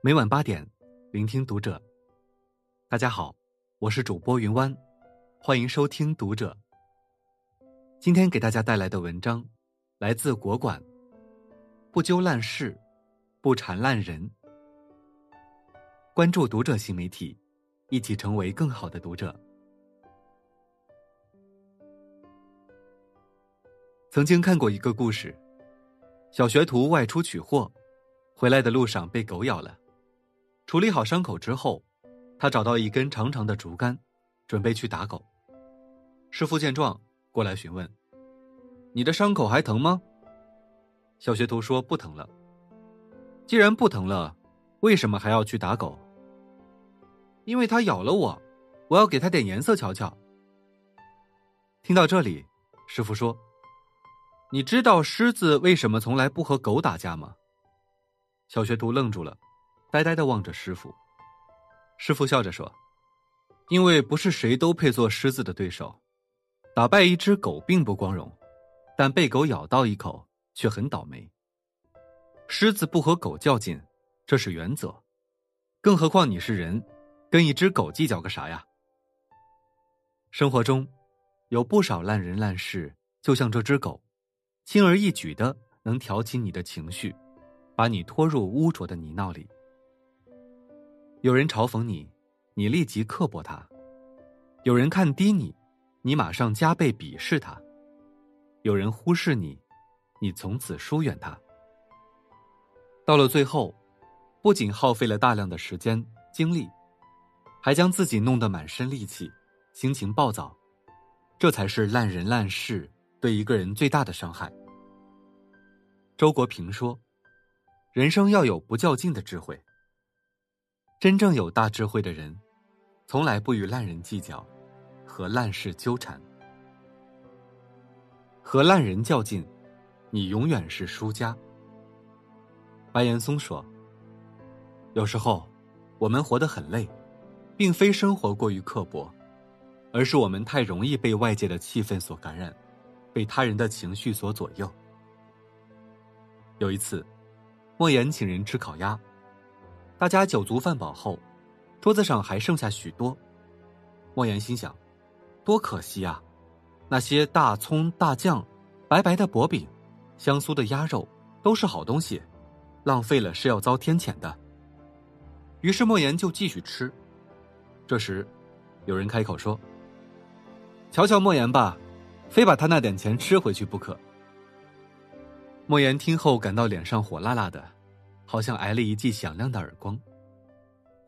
每晚八点，聆听读者。大家好，我是主播云湾，欢迎收听读者。今天给大家带来的文章来自国馆。不揪烂事，不缠烂人。关注读者新媒体，一起成为更好的读者。曾经看过一个故事，小学徒外出取货，回来的路上被狗咬了。处理好伤口之后，他找到一根长长的竹竿，准备去打狗。师傅见状，过来询问：“你的伤口还疼吗？”小学徒说：“不疼了。既然不疼了，为什么还要去打狗？因为它咬了我，我要给它点颜色瞧瞧。”听到这里，师傅说。你知道狮子为什么从来不和狗打架吗？小学徒愣住了，呆呆的望着师傅。师傅笑着说：“因为不是谁都配做狮子的对手。打败一只狗并不光荣，但被狗咬到一口却很倒霉。狮子不和狗较劲，这是原则。更何况你是人，跟一只狗计较个啥呀？”生活中，有不少烂人烂事，就像这只狗。轻而易举的能挑起你的情绪，把你拖入污浊的泥淖里。有人嘲讽你，你立即刻薄他；有人看低你，你马上加倍鄙视他；有人忽视你，你从此疏远他。到了最后，不仅耗费了大量的时间精力，还将自己弄得满身戾气，心情暴躁。这才是烂人烂事。对一个人最大的伤害。周国平说：“人生要有不较劲的智慧。真正有大智慧的人，从来不与烂人计较，和烂事纠缠。和烂人较劲，你永远是输家。”白岩松说：“有时候，我们活得很累，并非生活过于刻薄，而是我们太容易被外界的气氛所感染。”被他人的情绪所左右。有一次，莫言请人吃烤鸭，大家酒足饭饱后，桌子上还剩下许多。莫言心想：多可惜啊！那些大葱、大酱、白白的薄饼、香酥的鸭肉，都是好东西，浪费了是要遭天谴的。于是莫言就继续吃。这时，有人开口说：“瞧瞧莫言吧。”非把他那点钱吃回去不可。莫言听后感到脸上火辣辣的，好像挨了一记响亮的耳光。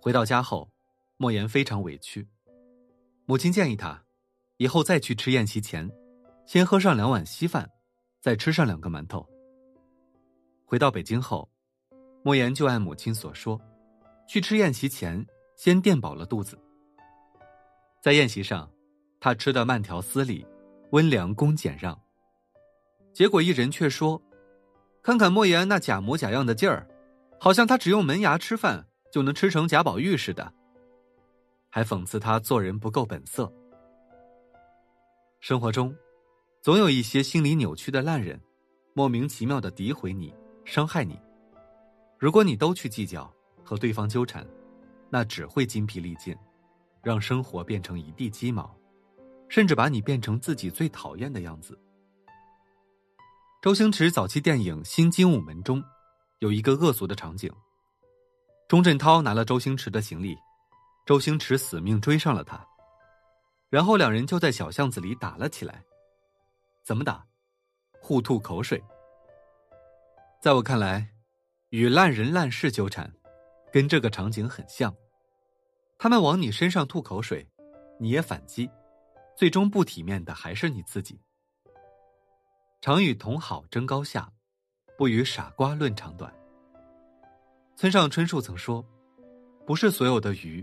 回到家后，莫言非常委屈。母亲建议他，以后再去吃宴席前，先喝上两碗稀饭，再吃上两个馒头。回到北京后，莫言就按母亲所说，去吃宴席前先垫饱了肚子。在宴席上，他吃的慢条斯理。温良恭俭让，结果一人却说：“看看莫言那假模假样的劲儿，好像他只用门牙吃饭就能吃成贾宝玉似的。”还讽刺他做人不够本色。生活中，总有一些心理扭曲的烂人，莫名其妙的诋毁你、伤害你。如果你都去计较和对方纠缠，那只会精疲力尽，让生活变成一地鸡毛。甚至把你变成自己最讨厌的样子。周星驰早期电影《新精武门》中，有一个恶俗的场景：钟镇涛拿了周星驰的行李，周星驰死命追上了他，然后两人就在小巷子里打了起来。怎么打？互吐口水。在我看来，与烂人烂事纠缠，跟这个场景很像。他们往你身上吐口水，你也反击。最终不体面的还是你自己。常与同好争高下，不与傻瓜论长短。村上春树曾说：“不是所有的鱼，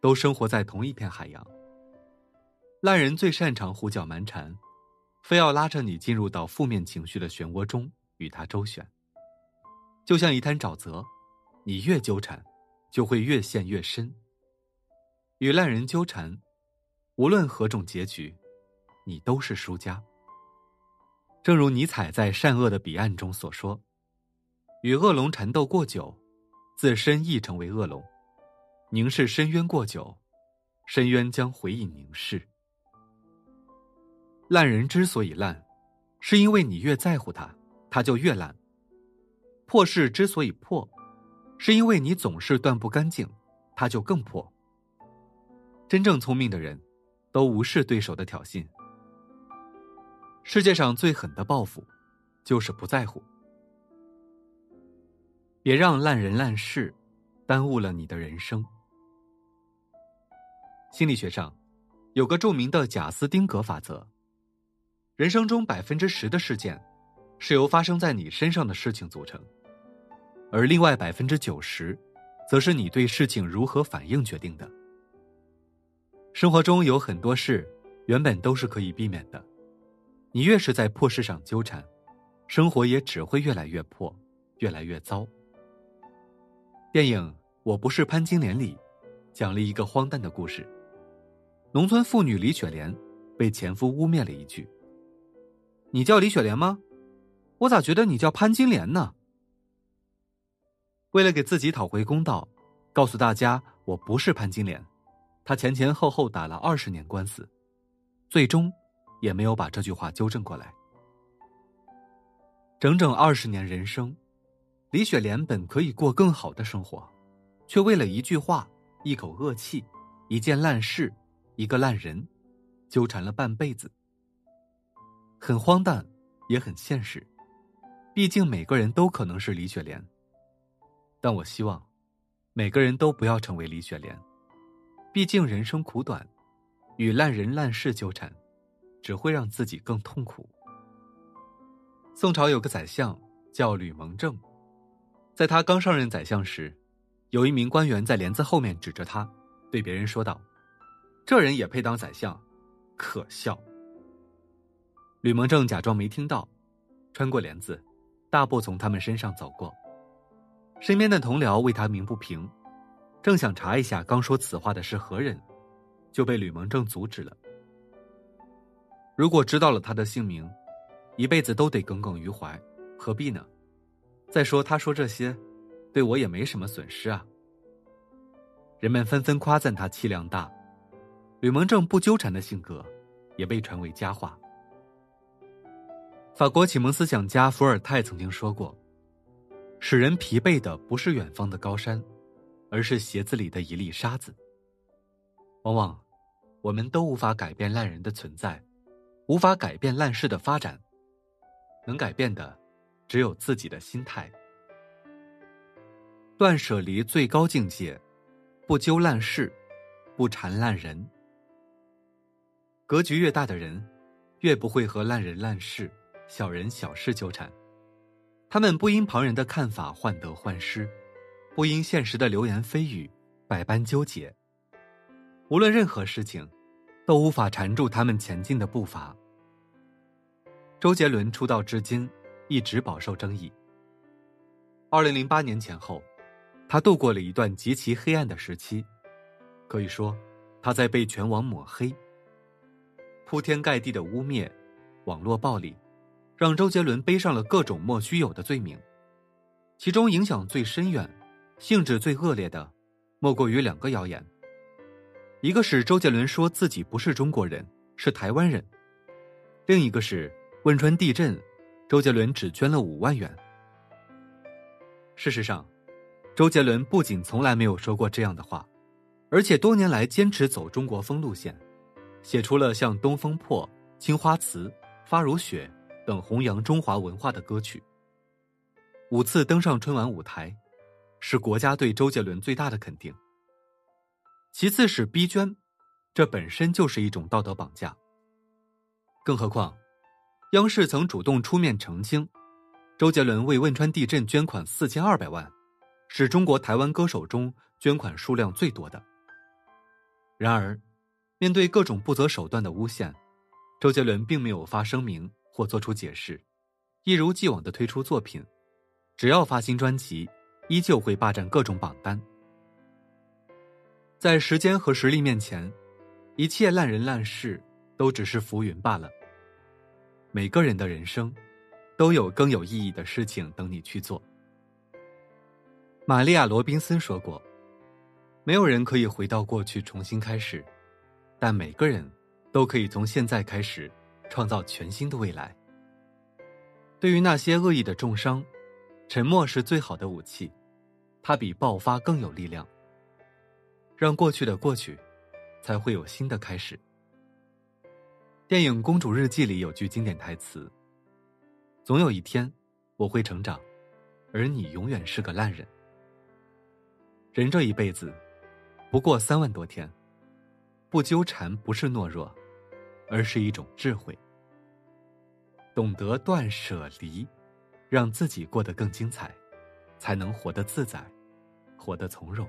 都生活在同一片海洋。”烂人最擅长胡搅蛮缠，非要拉着你进入到负面情绪的漩涡中与他周旋。就像一滩沼泽，你越纠缠，就会越陷越深。与烂人纠缠。无论何种结局，你都是输家。正如尼采在《善恶的彼岸》中所说：“与恶龙缠斗过久，自身亦成为恶龙。凝视深渊过久，深渊将回应凝视。烂人之所以烂，是因为你越在乎他，他就越烂。破事之所以破，是因为你总是断不干净，他就更破。真正聪明的人，都无视对手的挑衅。世界上最狠的报复，就是不在乎。别让烂人烂事，耽误了你的人生。心理学上，有个著名的贾斯汀格法则：人生中百分之十的事件，是由发生在你身上的事情组成，而另外百分之九十，则是你对事情如何反应决定的。生活中有很多事，原本都是可以避免的。你越是在破事上纠缠，生活也只会越来越破，越来越糟。电影《我不是潘金莲》里，讲了一个荒诞的故事：农村妇女李雪莲被前夫污蔑了一句：“你叫李雪莲吗？我咋觉得你叫潘金莲呢？”为了给自己讨回公道，告诉大家我不是潘金莲。他前前后后打了二十年官司，最终也没有把这句话纠正过来。整整二十年人生，李雪莲本可以过更好的生活，却为了一句话、一口恶气、一件烂事、一个烂人，纠缠了半辈子。很荒诞，也很现实。毕竟每个人都可能是李雪莲，但我希望每个人都不要成为李雪莲。毕竟人生苦短，与烂人烂事纠缠，只会让自己更痛苦。宋朝有个宰相叫吕蒙正，在他刚上任宰相时，有一名官员在帘子后面指着他，对别人说道：“这人也配当宰相，可笑。”吕蒙正假装没听到，穿过帘子，大步从他们身上走过。身边的同僚为他鸣不平。正想查一下刚说此话的是何人，就被吕蒙正阻止了。如果知道了他的姓名，一辈子都得耿耿于怀，何必呢？再说他说这些，对我也没什么损失啊。人们纷纷夸赞他气量大，吕蒙正不纠缠的性格，也被传为佳话。法国启蒙思想家伏尔泰曾经说过：“使人疲惫的不是远方的高山。”而是鞋子里的一粒沙子。往往，我们都无法改变烂人的存在，无法改变烂事的发展。能改变的，只有自己的心态。断舍离最高境界，不揪烂事，不缠烂人。格局越大的人，越不会和烂人烂事、小人小事纠缠。他们不因旁人的看法患得患失。不因现实的流言蜚语百般纠结，无论任何事情，都无法缠住他们前进的步伐。周杰伦出道至今一直饱受争议。二零零八年前后，他度过了一段极其黑暗的时期，可以说他在被全网抹黑。铺天盖地的污蔑、网络暴力，让周杰伦背上了各种莫须有的罪名，其中影响最深远。性质最恶劣的，莫过于两个谣言。一个是周杰伦说自己不是中国人，是台湾人；另一个是汶川地震，周杰伦只捐了五万元。事实上，周杰伦不仅从来没有说过这样的话，而且多年来坚持走中国风路线，写出了像《东风破》《青花瓷》《发如雪》等弘扬中华文化的歌曲，五次登上春晚舞台。是国家对周杰伦最大的肯定。其次是逼捐，这本身就是一种道德绑架。更何况，央视曾主动出面澄清，周杰伦为汶川地震捐款四千二百万，是中国台湾歌手中捐款数量最多的。然而，面对各种不择手段的诬陷，周杰伦并没有发声明或做出解释，一如既往的推出作品，只要发新专辑。依旧会霸占各种榜单，在时间和实力面前，一切烂人烂事都只是浮云罢了。每个人的人生，都有更有意义的事情等你去做。玛利亚·罗宾森说过：“没有人可以回到过去重新开始，但每个人都可以从现在开始创造全新的未来。”对于那些恶意的重伤，沉默是最好的武器，它比爆发更有力量。让过去的过去，才会有新的开始。电影《公主日记》里有句经典台词：“总有一天，我会成长，而你永远是个烂人。”人这一辈子，不过三万多天，不纠缠不是懦弱，而是一种智慧。懂得断舍离，让自己过得更精彩，才能活得自在，活得从容。